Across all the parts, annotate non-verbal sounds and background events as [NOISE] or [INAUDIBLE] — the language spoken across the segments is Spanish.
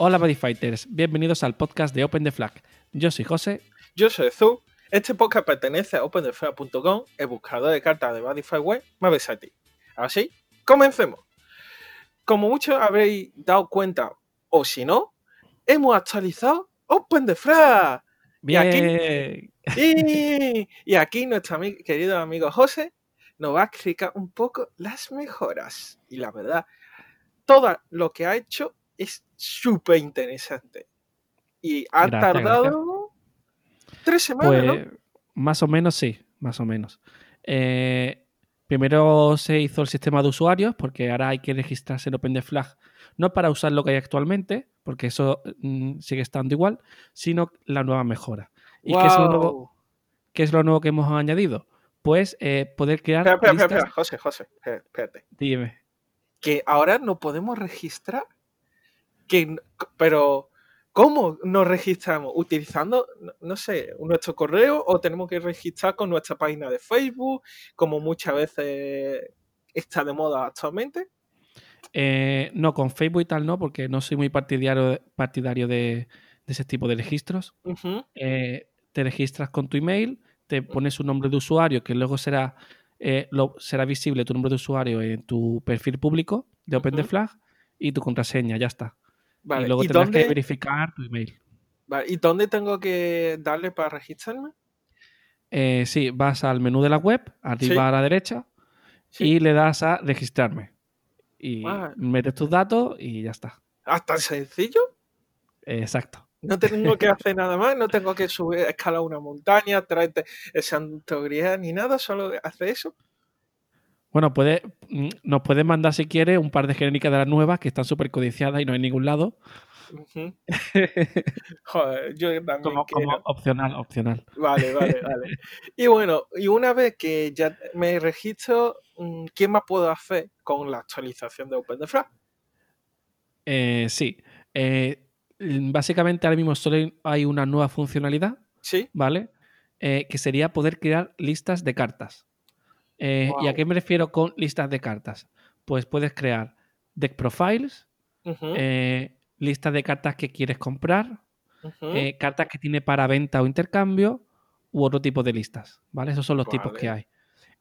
Hola Bodyfighters, bienvenidos al podcast de Open the Flag. Yo soy José. Yo soy Zu. Este podcast pertenece a OpenTheFlag.com, el buscador de cartas de Bodyfight Web más versátil. Así, comencemos. Como muchos habréis dado cuenta, o si no, hemos actualizado Open the Flag. Bien. Y aquí, y, y aquí nuestro querido amigo José nos va a explicar un poco las mejoras. Y la verdad, todo lo que ha hecho es súper interesante. Y ha Gracias, tardado tres semanas, ¿no? Pues más o menos sí, más o menos. Eh, primero se hizo el sistema de usuarios porque ahora hay que registrarse en Open the Flag, no para usar lo que hay actualmente, porque eso mm, sigue estando igual, sino la nueva mejora. ¿Y qué, es lo nuevo, qué es lo nuevo que hemos añadido? Pues eh, poder crear Espera, espera, espera, listas- espera, José, José, espérate. Dime. Que ahora no podemos registrar. Que, pero, ¿cómo nos registramos? ¿Utilizando, no- sé, nuestro correo o tenemos que registrar con nuestra página de Facebook, como muchas veces está de moda actualmente? Eh, no, con Facebook y tal no, porque no soy muy partidario, partidario de, de ese tipo de registros. Eh, te registras con tu email, te pones un nombre de usuario que luego será, eh, lo- será visible tu nombre de usuario en tu perfil público de Open the Ujú. Flag y tu contraseña, ya está. Vale, y luego ¿y tendrás que verificar tu email. vale, ¿y dónde tengo que darle para registrarme? Eh, sí, vas al menú de la web, arriba Sí. a la derecha, Sí. y le das a registrarme. Y metes tus datos y ya está. ¿Ah, tan sencillo? Eh, exacto. No tengo que [LAUGHS] hacer nada más, no tengo que subir, escalar una montaña, traerte el santo grial ni nada, solo hace eso. Bueno, puede, mm, nos puedes mandar si quieres un par de genéricas de las nuevas que están súper codiciadas y no hay en ningún lado. [LAUGHS] Joder, yo también como, como opcional, opcional. Vale, vale, vale. [LAUGHS] Y bueno, y una vez que ya me registro, mm, ¿qué más puedo hacer con la actualización de OpenTheFlag? Eh, sí. Eh, básicamente ahora mismo solo hay una nueva funcionalidad, ¿Sí? ¿vale? Eh, que sería poder crear listas de cartas. Eh, ¿Y a qué me refiero con listas de cartas? Pues puedes crear deck profiles, eh, listas de cartas que quieres comprar, eh, cartas que tiene para venta o intercambio u otro tipo de listas, ¿vale? Esos son los tipos que hay.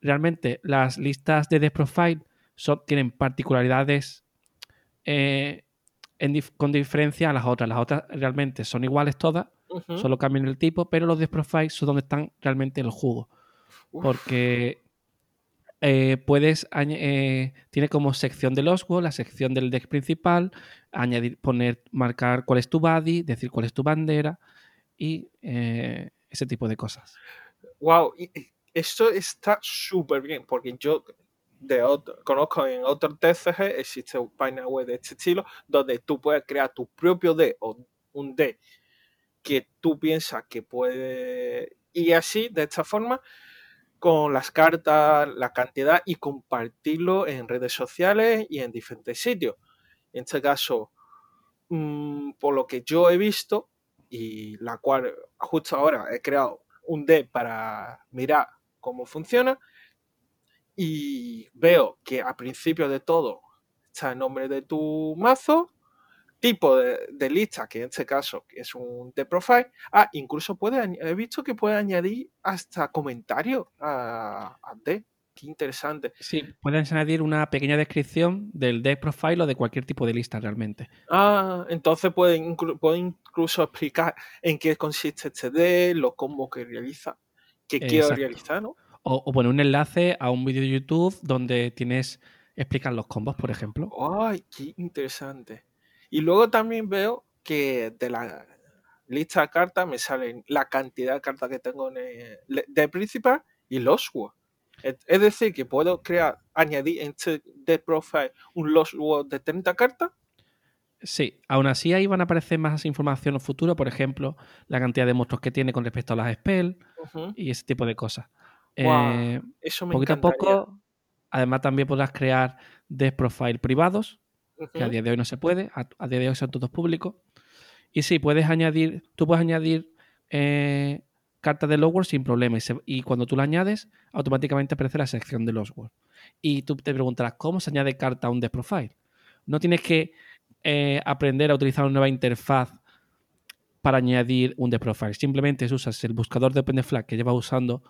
Realmente las listas de deck profile son- tienen particularidades en dif- con diferencia a las otras. Las otras realmente son iguales todas, solo cambian el tipo, pero los deck profile son donde están realmente el jugo. Uf, Porque eh, puedes eh, tiene como sección del Oswald, la sección del deck principal, añadir, poner, marcar cuál es tu body, decir cuál es tu bandera y eh, ese tipo de cosas. Wow, esto está súper bien, porque yo de otro- conozco en otros TCG, existe una página web de este estilo, donde tú puedes crear tu propio D o un D que tú piensas que puede y así, de esta forma, con las cartas, la cantidad y compartirlo en redes sociales y en diferentes sitios. En este caso, mm, por lo que yo he visto, y la cual justo ahora he creado un deck para mirar cómo funciona, y veo que al principio de todo está el nombre de tu mazo, tipo de, de lista, que en este caso es un de profile. Ah, incluso puede, he visto que puede añadir hasta comentarios a, a. Qué interesante. Sí, puedes añadir una pequeña descripción del deck profile o de cualquier tipo de lista realmente. Ah, entonces puede, inclu- puede incluso explicar en qué consiste este deck, los combos que realiza, que quiero realizar, ¿no? O, o poner un enlace a un vídeo de YouTube donde tienes explican los combos, por ejemplo. ¡Ay, qué interesante! Y luego también veo que de la lista de cartas me salen la cantidad de cartas que tengo en el- de principal y los Word. Es decir, que puedo crear, añadir en este de profile un Lost Word de 30 cartas. Sí, aún así ahí van a aparecer más información en el futuro, por ejemplo, la cantidad de monstruos que tiene con respecto a las spells y ese tipo de cosas. Guau, Eh, Eso me poquito a poco, además también podrás crear deck profile privados, que a día de hoy no se puede, a, a día de hoy son todos públicos. Y sí, puedes añadir, tú puedes añadir eh, cartas de Logworld sin problema. Y, se- y cuando tú la añades, automáticamente aparece la sección de Logworld. Y tú te preguntarás, ¿cómo se añade carta a un deck profile? No tienes que eh, aprender a utilizar una nueva interfaz para añadir un de profile. Simplemente usas el buscador de OpenFlag que llevas usando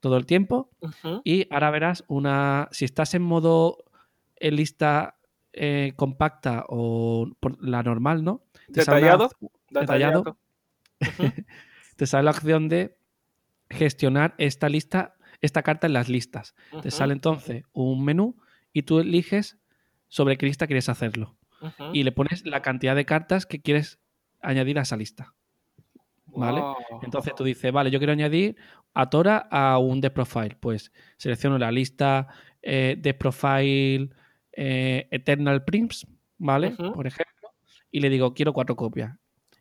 todo el tiempo y ahora verás una. Si estás en modo en lista eh, compacta o por la normal, ¿no? Te sale la Detallado. detallado. [LAUGHS] Te sale la opción de gestionar esta lista, esta carta en las listas. Te sale entonces un menú y tú eliges sobre qué lista quieres hacerlo. Y le pones la cantidad de cartas que quieres añadir a esa lista. ¿vale? Wow. Entonces tú dices, vale, yo quiero añadir a Tora a un de profile. Pues selecciono la lista eh, de profile eh, Eternal Prince, ¿vale? Por ejemplo. Y le digo, quiero cuatro copias.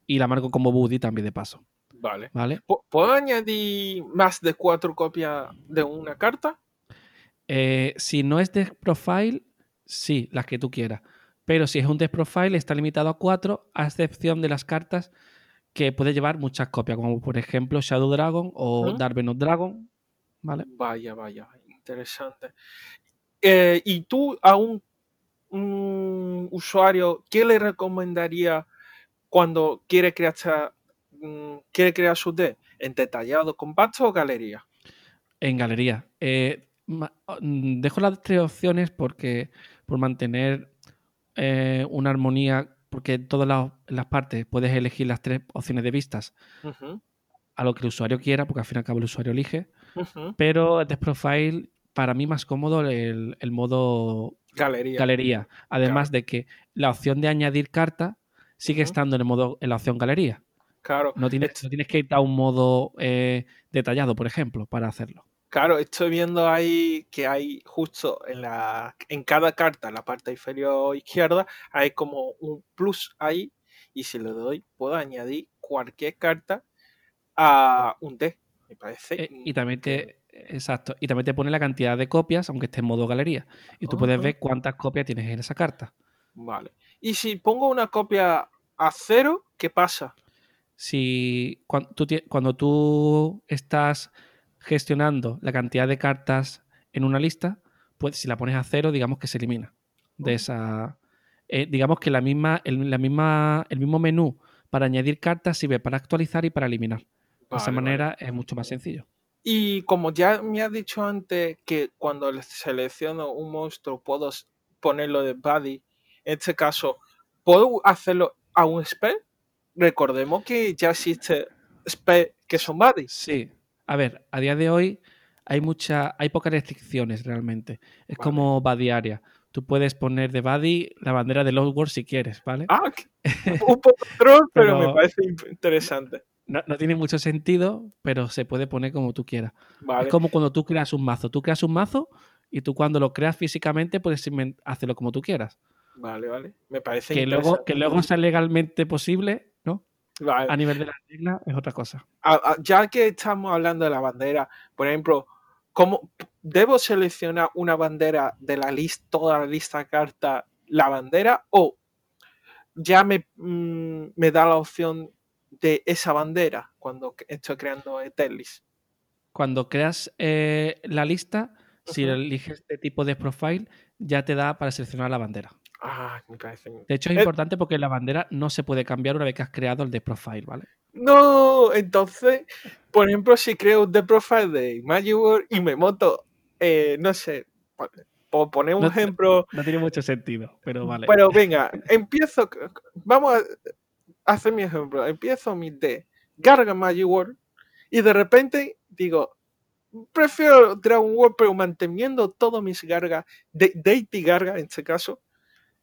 Y la marco como Buddy también de paso, Vale. ¿vale? ¿Pu- ¿Puedo añadir más de cuatro copias de una carta? Eh, si no es de profile, sí, las que tú quieras. Pero si es un death profile, está limitado a cuatro, a excepción de las cartas que puede llevar muchas copias, como por ejemplo Shadow Dragon o Ujú. Dark Venom Dragon. ¿Vale? Vaya, vaya, interesante. Eh, ¿Y tú a un, un usuario, qué le recomendaría cuando quiere crear, esta- mm, quiere crear su deck? ¿En detallado, compacto o galería? En galería. Eh, ma- mm, dejo las tres opciones porque por mantener eh, una armonía, porque en todas las, las partes puedes elegir las tres opciones de vistas a lo que el usuario quiera, porque al fin y al cabo el usuario elige. Pero Death Profile, para mí más cómodo el, el modo Galería. galería. Además de que la opción de añadir carta sigue estando en el modo en la opción galería. Claro, No tienes, est- no tienes que ir a un modo eh, detallado, por ejemplo, para hacerlo. claro, estoy viendo ahí que hay justo en la en cada carta, en la parte inferior izquierda, hay como un plus ahí. Y si le doy, puedo añadir cualquier carta a un deck. Me parece. Eh, y también te, exacto, y también te pone la cantidad de copias, aunque esté en modo galería. Y tú puedes ver cuántas copias tienes en esa carta. Vale. Y si pongo una copia a cero, ¿qué pasa? Si tú cuando tú estás gestionando la cantidad de cartas en una lista, pues si la pones a cero, digamos que se elimina de esa. eh, digamos que la misma, el, la misma, el mismo menú para añadir cartas sirve para actualizar y para eliminar. De esa vale. manera es mucho más sencillo. Y como ya me has dicho antes que cuando le selecciono un monstruo puedo ponerlo de buddy, en este caso, ¿puedo hacerlo a un spell? Recordemos que ya existe spell que son buddy. Sí. A ver, a día de hoy hay mucha, hay pocas restricciones realmente. Es Vale. como Badiaria. Tú puedes poner de Buddy la bandera de Lost World si quieres, ¿vale? Ah, [LAUGHS] un poco troll, pero, me parece in- interesante. No, no tiene mucho sentido, pero se puede poner como tú quieras. Vale. Es como cuando tú creas un mazo. Tú creas un mazo y tú cuando lo creas físicamente puedes hacerlo como tú quieras. Vale, vale. Me parece Que luego, que luego sea legalmente posible, ¿no? Vale. A nivel de la regla es otra cosa. ya que estamos hablando de la bandera, por ejemplo, ¿cómo debo seleccionar una bandera de la lista, toda la lista de cartas, la bandera, o ya me, mm, me da la opción de esa bandera cuando estoy creando Eterlis? Cuando creas eh, la lista, si eliges este tipo de profile, ya te da para seleccionar la bandera. Ah, me parece. De hecho, es Eh. importante porque la bandera no se puede cambiar una vez que has creado el de profile, ¿vale? No, entonces, por ejemplo, si creo The Profile de Magic World y me monto, eh, no sé, por, por poner un No- ejemplo, No tiene mucho sentido, pero vale. Pero venga, empiezo. Vamos a hacer mi ejemplo. Empiezo mi de Garga Magic World y de repente digo, prefiero Dragon World, pero manteniendo todos mis Gargas, de Deity Garga en este caso,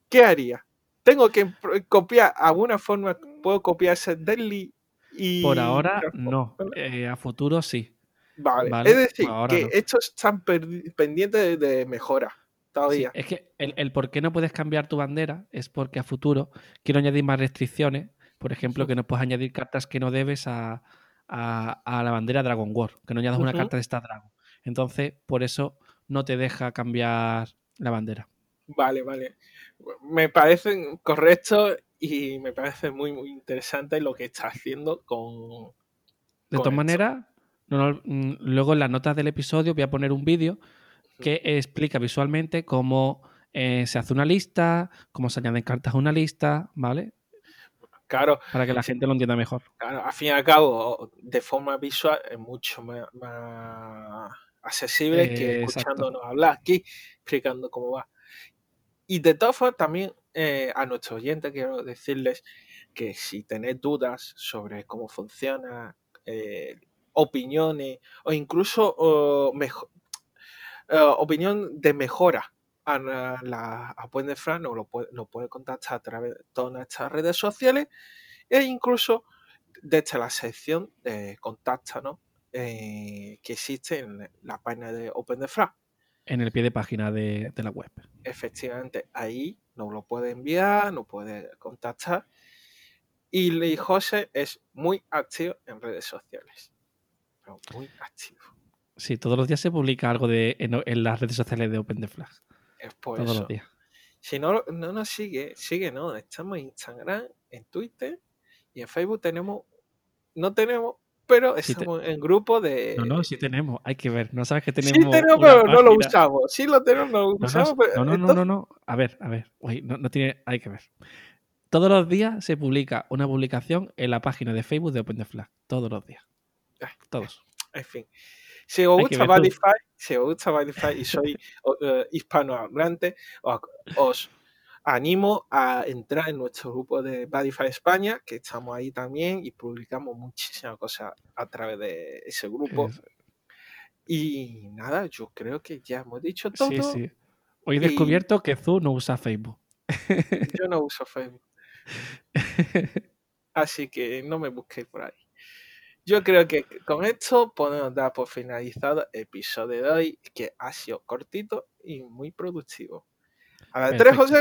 ¿qué haría? Tengo que copiar, alguna forma puedo copiar ese Deadly y. Por ahora, no. Eh, a futuro sí. Vale. vale, Es decir, que no. estos están pendientes de, mejora Sí, todavía. es que el, el por qué no puedes cambiar tu bandera es porque a futuro quiero añadir más restricciones. Por ejemplo, que no puedes añadir cartas que no debes a, a- a la bandera Dragon War, que no añadas una carta de esta Dragon. Entonces, por eso no te deja cambiar la bandera. Vale, vale. Me parecen correctos y me parece muy, muy interesante lo que está haciendo con. De todas maneras, no- no- mm, luego en las notas del episodio voy a poner un vídeo que explica visualmente cómo eh, se hace una lista, cómo se añaden cartas a una lista, ¿vale? Claro. Para que la gente lo entienda mejor. Claro, al fin y al cabo, de forma visual es mucho más, accesible que escuchándonos hablar aquí, explicando cómo va. Y de todas formas, también eh, a nuestros oyentes quiero decirles que si tenéis dudas sobre cómo funciona, eh, opiniones o incluso mejor, eh, opinión de mejora a la a Puente Fran, nos lo puede, puede contactar a través de todas nuestras redes sociales e incluso desde la sección de contáctanos eh, que existe en la página de Open En el pie de página de, la web. Efectivamente, ahí nos lo puede enviar, nos puede contactar. Y José es muy activo en redes sociales. muy activo. Sí, todos los días se publica algo de, en, las redes sociales de Open Flag. Es por todos los días. Si no, no nos sigue, sigue, ¿no? Estamos en Instagram, en Twitter y en Facebook tenemos, no tenemos, pero estamos en grupo de. No, no, sí tenemos, hay que ver. No sabes que tenemos. Sí tenemos, pero no lo usamos. Sí lo tenemos, no lo usamos. No, no, no, no, no, A ver, a ver. no, tiene, hay que ver. Todos los días se publica una publicación en la página de Facebook de Open the Flag. Todos los días. Todos. En fin. Si os gusta Badify, si os gusta Badify y soy uh, hispanohablante, os animo a entrar en nuestro grupo de Badify España, que estamos ahí también y publicamos muchísimas cosas a través de ese grupo. Y nada, yo creo que ya hemos dicho todo. Sí, sí. Hoy he descubierto que Zu no usa Facebook. Yo no uso Facebook. [LAUGHS] Así que no me busquéis por ahí. Yo creo que con esto podemos dar por finalizado el episodio de hoy, que ha sido cortito y muy productivo. A la de tres, José.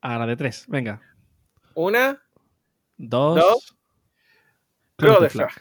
A la de tres, venga. Una, dos, dos de flag.